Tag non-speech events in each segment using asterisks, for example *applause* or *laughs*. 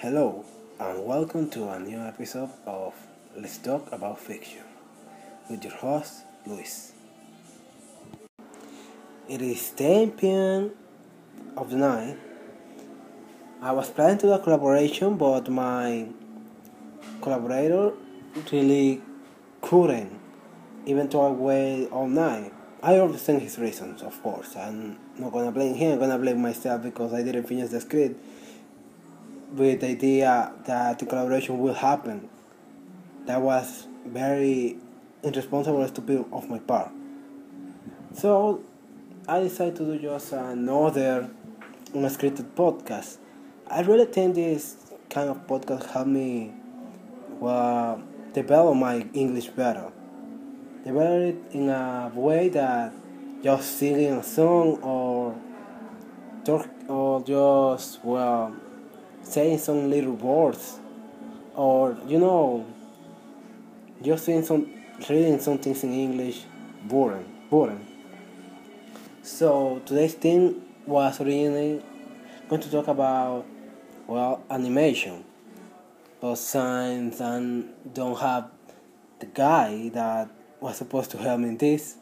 Hello, and welcome to a new episode of Let's Talk About Fiction with your host, Luis. It is 10 p.m. of the night. I was planning to do a collaboration, but my collaborator really couldn't even talk away all night. I understand his reasons, of course. I'm not gonna blame him, I'm gonna blame myself because I didn't finish the script with the idea that the collaboration will happen. That was very irresponsible and stupid of my part. So I decided to do just another unscripted podcast. I really think this kind of podcast helped me well, develop my English better. Develop it in a way that just singing a song or talk or just well saying some little words or you know just saying some reading some things in English boring boring. So today's thing was originally going to talk about well animation. But since I don't have the guy that was supposed to help me in this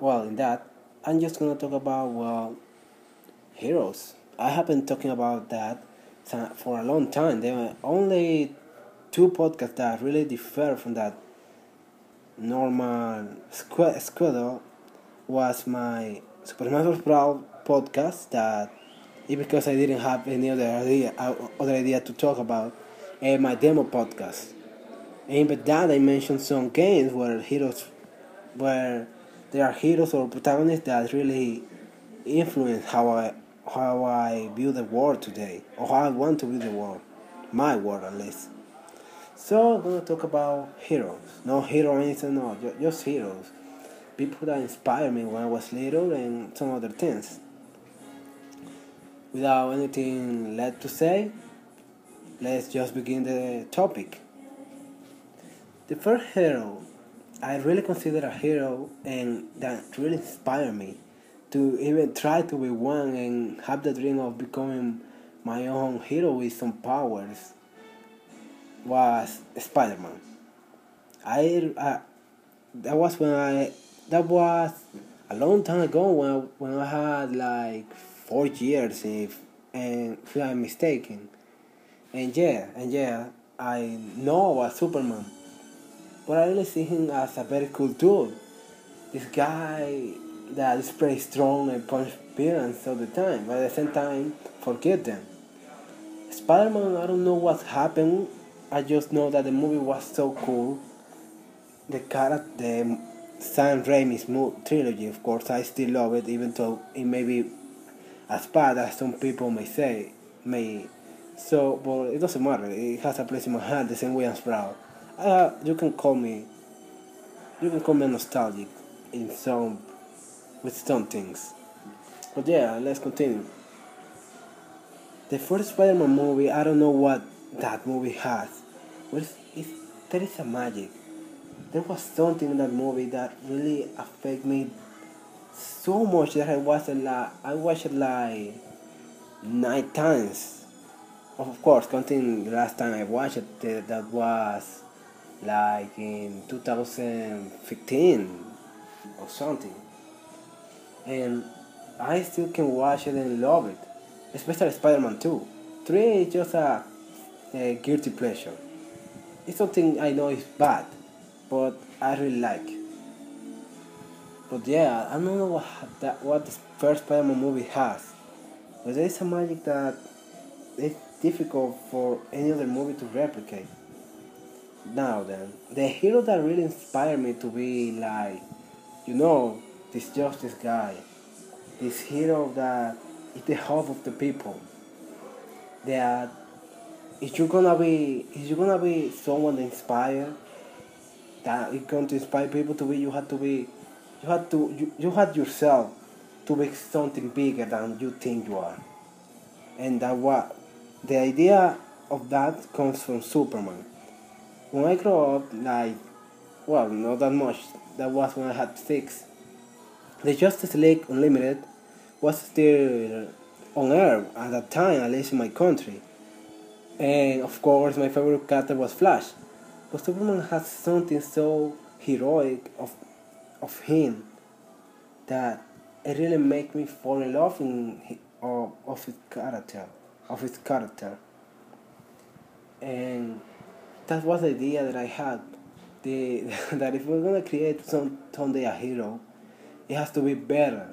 well in that I'm just gonna talk about well heroes. I have been talking about that for a long time. There were only two podcasts that really differ from that normal schedule was my Super Smash Bros. podcast that because I didn't have any other idea uh, other idea to talk about and my demo podcast. And but that I mentioned some games where heroes where there are heroes or protagonists that really influence how I how I view the world today, or how I want to view the world, my world at least. So I'm gonna talk about heroes, no heroines, no, just heroes, people that inspired me when I was little, and some other things. Without anything left to say, let's just begin the topic. The first hero I really consider a hero and that really inspired me to even try to be one and have the dream of becoming my own hero with some powers was Spider-Man. I uh, that was when I that was a long time ago when when I had like four years if and if I'm mistaken. And yeah, and yeah, I know about Superman. But I really see him as a very cool dude. This guy that is pretty strong and appearance all the time, but at the same time, forget them. Spider Man, I don't know what happened. I just know that the movie was so cool. The character, the Sam Raimi's trilogy, of course, I still love it, even though it may be as bad as some people may say. May so, but it doesn't matter. It has a place in my heart, the same way as Proud. Uh, you can call me. You can call me nostalgic in some with some things. But yeah, let's continue. The first Spider-Man movie, I don't know what that movie has. But it's, it's, there is a magic. There was something in that movie that really affected me so much that I watched it like I watched it like nine times. Of course, counting the last time I watched it, that was like in 2015 or something and I still can watch it and love it, especially Spider-Man 2. 3 is just a, a guilty pleasure. It's something I know is bad, but I really like. But yeah, I don't know what that what the first Spider-Man movie has, but there is a magic that it's difficult for any other movie to replicate. Now then, the hero that really inspired me to be like, you know, this justice guy, this hero that is the hope of the people. That if you're gonna be if you're gonna be someone inspired, that is going to inspire people to be, you have to be, you have to you, you have yourself to be something bigger than you think you are, and that what the idea of that comes from Superman. When I grew up, like, well, not that much. That was when I had six the Justice League Unlimited was still on air at that time, at least in my country. And of course, my favorite character was Flash. But Superman has something so heroic of, of him that it really made me fall in love in of, of his character, of his character. And that was the idea that I had. The, *laughs* that if we're gonna create some someday a hero, it has to be better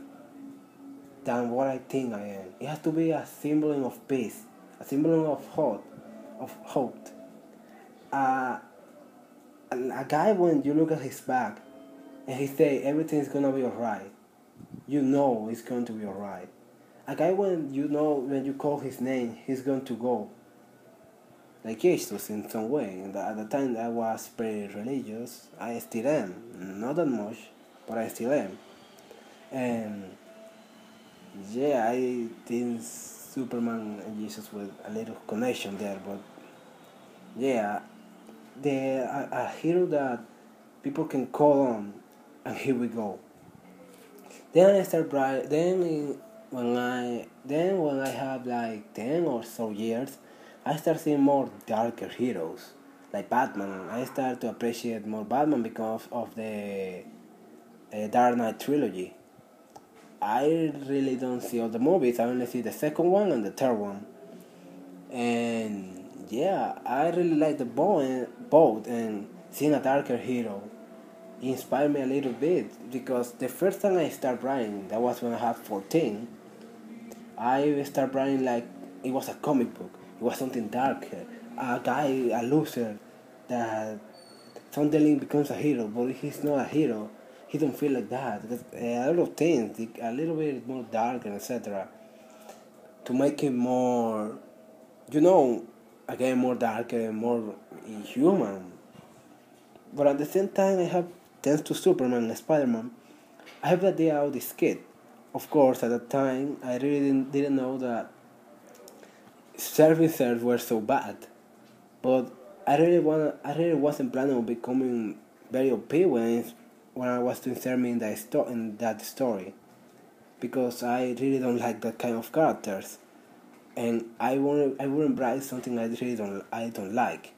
than what I think I am. It has to be a symbol of peace, a symbol of hope, of hope. Uh, a guy when you look at his back and he say everything's gonna be alright, you know it's going to be alright. A guy when you know when you call his name, he's going to go. Like Jesus in some way. At the time I was pretty religious. I still am. Not that much, but I still am. And yeah, I think Superman and Jesus with a little connection there, but yeah, the a, a hero that people can call on, and here we go. Then I start bright. Then when I then when I have like ten or so years, I start seeing more darker heroes like Batman. I start to appreciate more Batman because of the uh, Dark Knight trilogy. I really don't see all the movies. I only see the second one and the third one. And yeah, I really like the both and seeing a darker hero inspired me a little bit because the first time I started writing, that was when I had 14, I started writing like it was a comic book. It was something darker. A guy, a loser, that suddenly becomes a hero, but he's not a hero he don't feel like that. Because eh, a lot of things, a little bit more dark and etc. To make him more, you know, again more dark and more human. But at the same time, I have thanks to Superman and Spider-Man, I have the idea of this kid. Of course, at that time, I really didn't, didn't know that servicers were so bad. But I really want I really wasn't planning on becoming very OP when when I was to insert me in that sto- in that story because I really don't like that kind of characters and I want I wouldn't write something I really don't I don't like.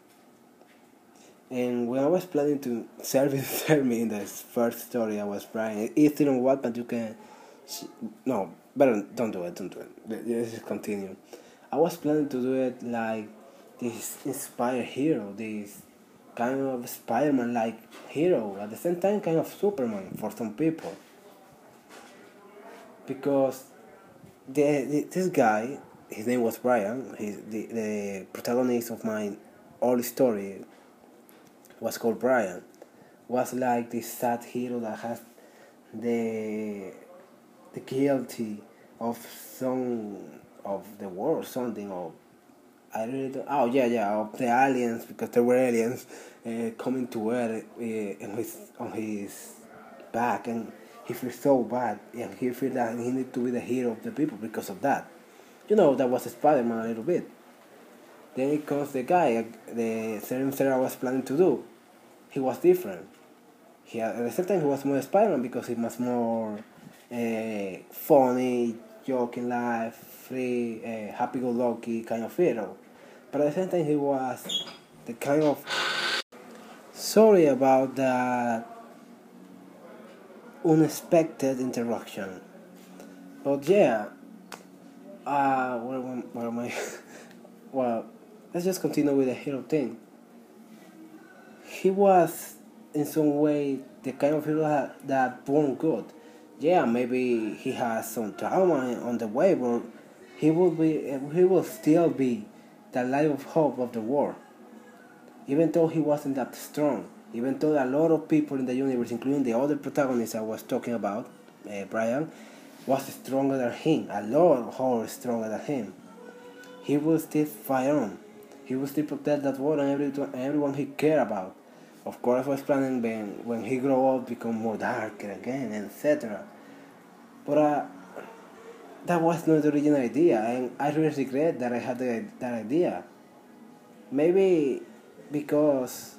And when I was planning to serve *laughs* me in the first story I was writing, it didn't work, but you can. No, better don't do it. Don't do it. Let's just continue. I was planning to do it like this inspired hero, this kind of Spider-Man like hero, at the same time kind of Superman for some people. Because the, the this guy, his name was Brian, he's the, the protagonist of my old story was called Brian. Was like this sad hero that has the the guilty of some of the world, something of I really don't. Oh yeah, yeah, of the aliens because there were aliens uh, coming to Earth uh, on his on his back, and he feels so bad, and he feels that he needs to be the hero of the people because of that. You know, that was Spider Man a little bit. Then it comes the guy, the same I was planning to do. He was different. He at the same time he was more Spider Man because he was more uh, funny, joking life, free, uh, happy-go-lucky kind of hero. But at the same time, he was the kind of sorry about that unexpected interaction. But yeah, uh, where, where am I? *laughs* well, let's just continue with the hero thing. He was, in some way, the kind of hero that, that born good yeah, maybe he has some trauma on the way, but he will be he will still be the light of hope of the world. Even though he wasn't that strong, even though a lot of people in the universe, including the other protagonists I was talking about, uh, Brian, was stronger than him, a lot more stronger than him. He will still fight on. He will still protect that world and everyone, everyone he cared about. Of course, I was planning when, when he grow up, become more darker again, etc. But uh, that was not the original idea, and I really regret that I had the, that idea. Maybe because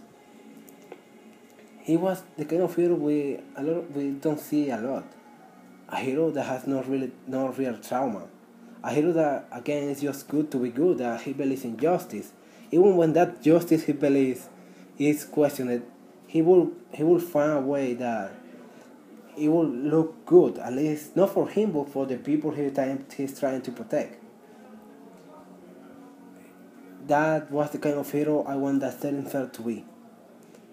he was the kind of hero we a lot we don't see a lot. A hero that has no really no real trauma. A hero that again is just good to be good. That he believes in justice, even when that justice he believes is questioned, he will he will find a way that it will look good. At least not for him, but for the people he time he's trying to protect. That was the kind of hero I want that Sterling to be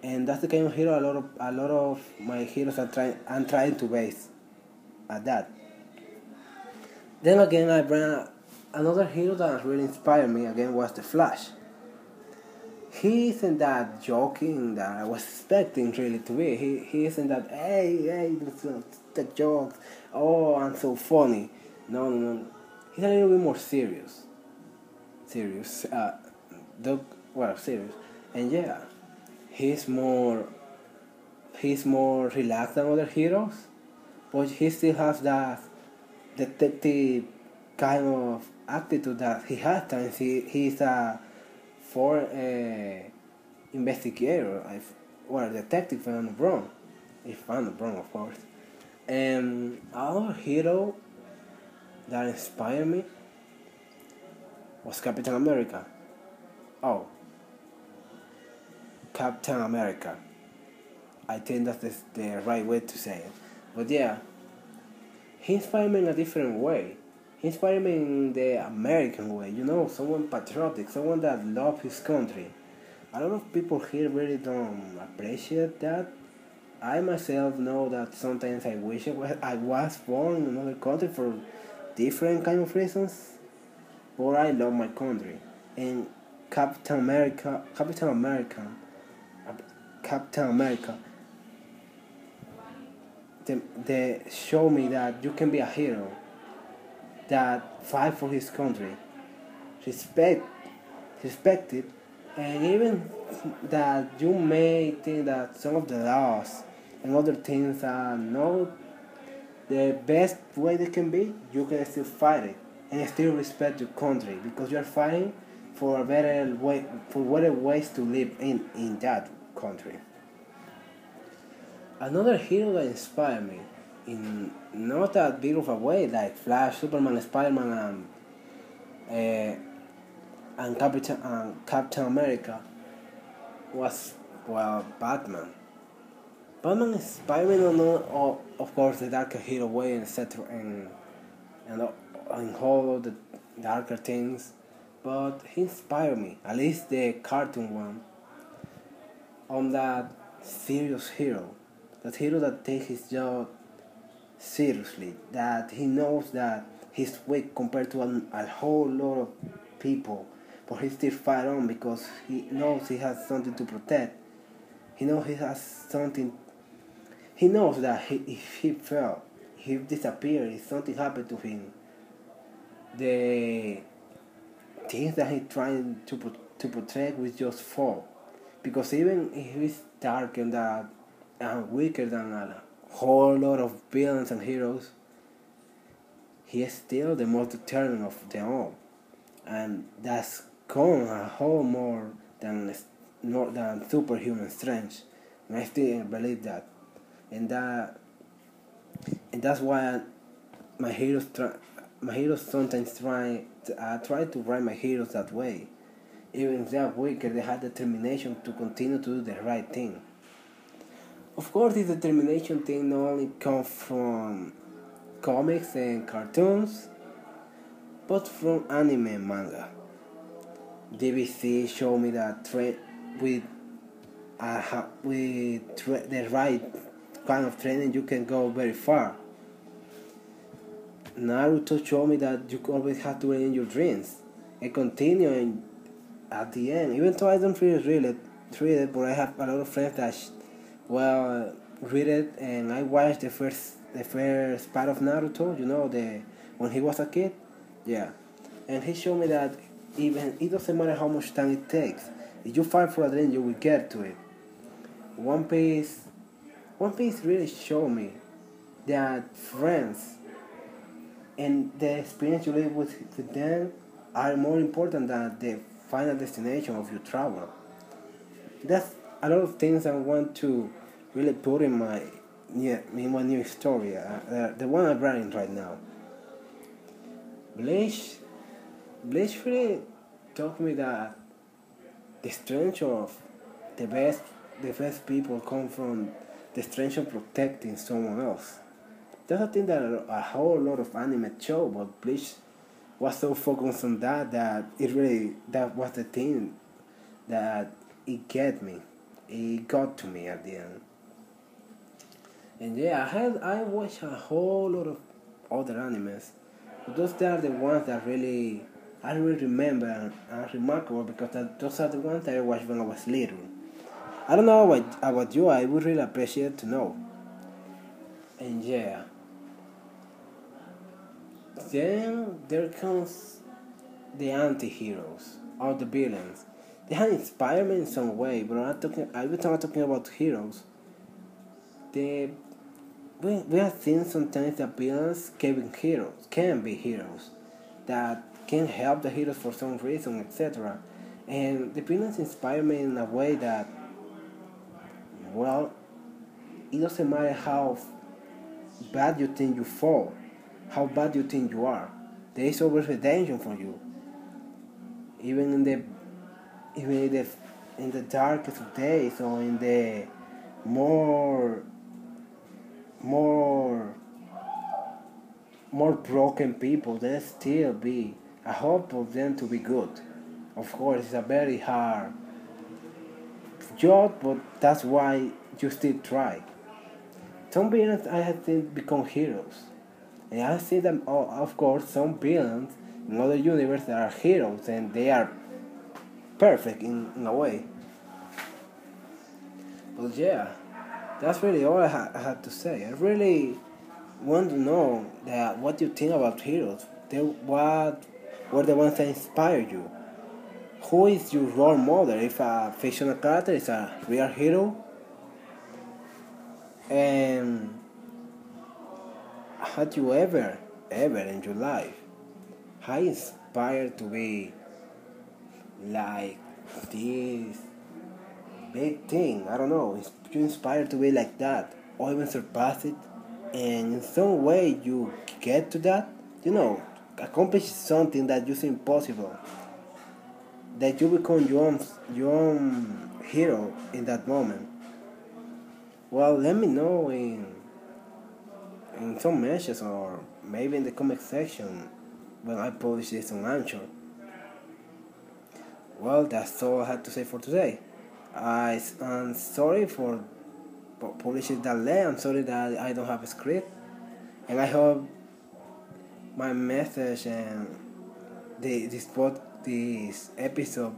and that's the kind of hero a lot of a lot of my heroes are trying I'm trying to base at that. Then again, I bring another hero that really inspired me again was the Flash. He isn't that joking that I was expecting really to be. He he isn't that hey hey the jokes oh I'm so funny. No no no. He's a little bit more serious. Serious. Uh, the well serious. And yeah, he's more he's more relaxed than other heroes, but he still has that detective kind of attitude that he has times. He he's a for uh, investigator, or a detective I'm wrong, if I'm wrong, of course. And our hero that inspired me was Captain America. Oh, Captain America. I think that's the, the right way to say it. But yeah, he inspired me in a different way. Inspired me in the American way, you know, someone patriotic, someone that loves his country. A lot of people here really don't appreciate that. I myself know that sometimes I wish I was born in another country for different kind of reasons, but I love my country. And Captain America, Captain America uh, Captain America, they, they show me that you can be a hero that fight for his country, respect, respect it, and even that you may think that some of the laws and other things are not the best way they can be, you can still fight it and still respect your country because you are fighting for a better way, for better ways to live in in that country. Another hero that inspired me in not that big of a way like Flash, Superman, Spider-Man, and, uh, and Captain and Captain America was well Batman. Batman inspired me on oh, of course the darker hero way etc. and and and all the darker things, but he inspired me at least the cartoon one on that serious hero, that hero that takes his job seriously, that he knows that he's weak compared to a, a whole lot of people, but he still fight on because he knows he has something to protect. He knows he has something. He knows that he, if he fell, he disappeared, if something happened to him, the things that he's trying to to protect will just fall because even if he's dark and that and weaker than a whole lot of villains and heroes, he is still the most determined of them all, and that's gone a whole more than more than superhuman strength. And I still believe that, and that, and that's why my heroes try, my heroes sometimes try I uh, try to write my heroes that way even if they are weaker, they have determination to continue to do the right thing. Of course, this determination thing not only comes from comics and cartoons, but from anime and manga. DBZ showed me that tra- with uh, with tra- the right kind of training, you can go very far. Naruto showed me that you always have to in your dreams and continue and at the end, even though I don't really read it, read it, but I have a lot of friends that, well, uh, read it, and I watched the first the first part of Naruto. You know, the when he was a kid, yeah, and he showed me that even it doesn't matter how much time it takes. If you fight for a dream, you will get to it. One Piece, One Piece really showed me that friends and the experience you live with, with them are more important than the final destination of your travel. That's a lot of things I want to really put in my yeah, in my new story, uh, the one I'm writing right now. Bleach, Bleach really taught me that the strength of the best, the best people come from the strength of protecting someone else. That's a thing that a whole lot of anime show, but Bleach was so focused on that that it really that was the thing that it get me, it got to me at the end. And yeah, I had I watched a whole lot of other animes, but those are the ones that really I really remember and are remarkable because that, those are the ones that I watched when I was little. I don't know about, about you, I would really appreciate to know. And yeah. Then there comes the anti-heroes or the villains. They have inspired me in some way, but I'm not talking. Every time I'm talking about heroes, they we we have seen sometimes that villains can be heroes, can be heroes, that can help the heroes for some reason, etc. And the villains inspire me in a way that, well, it doesn't matter how bad you think you fall, how bad you think you are. There is always redemption for you. Even in the even in the in the darkest days or in the more more more broken people, there still be a hope of them to be good. Of course, it's a very hard job, but that's why you still try. Some villains I have seen become heroes, and I see them. Oh, of course, some villains in other universes are heroes, and they are perfect in, in a way. But yeah, that's really all I, ha- I had to say. I really want to know that what you think about heroes. They, what were the ones that inspired you? Who is your role model? If a fictional character is a real hero? And had you ever, ever in your life, how inspired to be like this big thing? I don't know. You inspired to be like that, or even surpass it, and in some way you get to that. You know, accomplish something that you think possible that you become your own, your own hero in that moment well let me know in in some messages or maybe in the comment section when I publish this on Anchor. Well, that's all I had to say for today. I, I'm sorry for publishing that late. I'm sorry that I don't have a script. And I hope my message and the this pod, this episode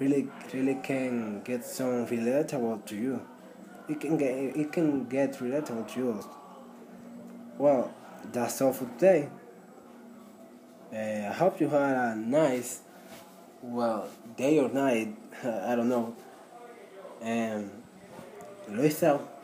really really can get some relatable to you. It can get it can get relatable to you. Well, that's all for today. Uh, I hope you had a nice, well, day or night. *laughs* I don't know. And Luis out.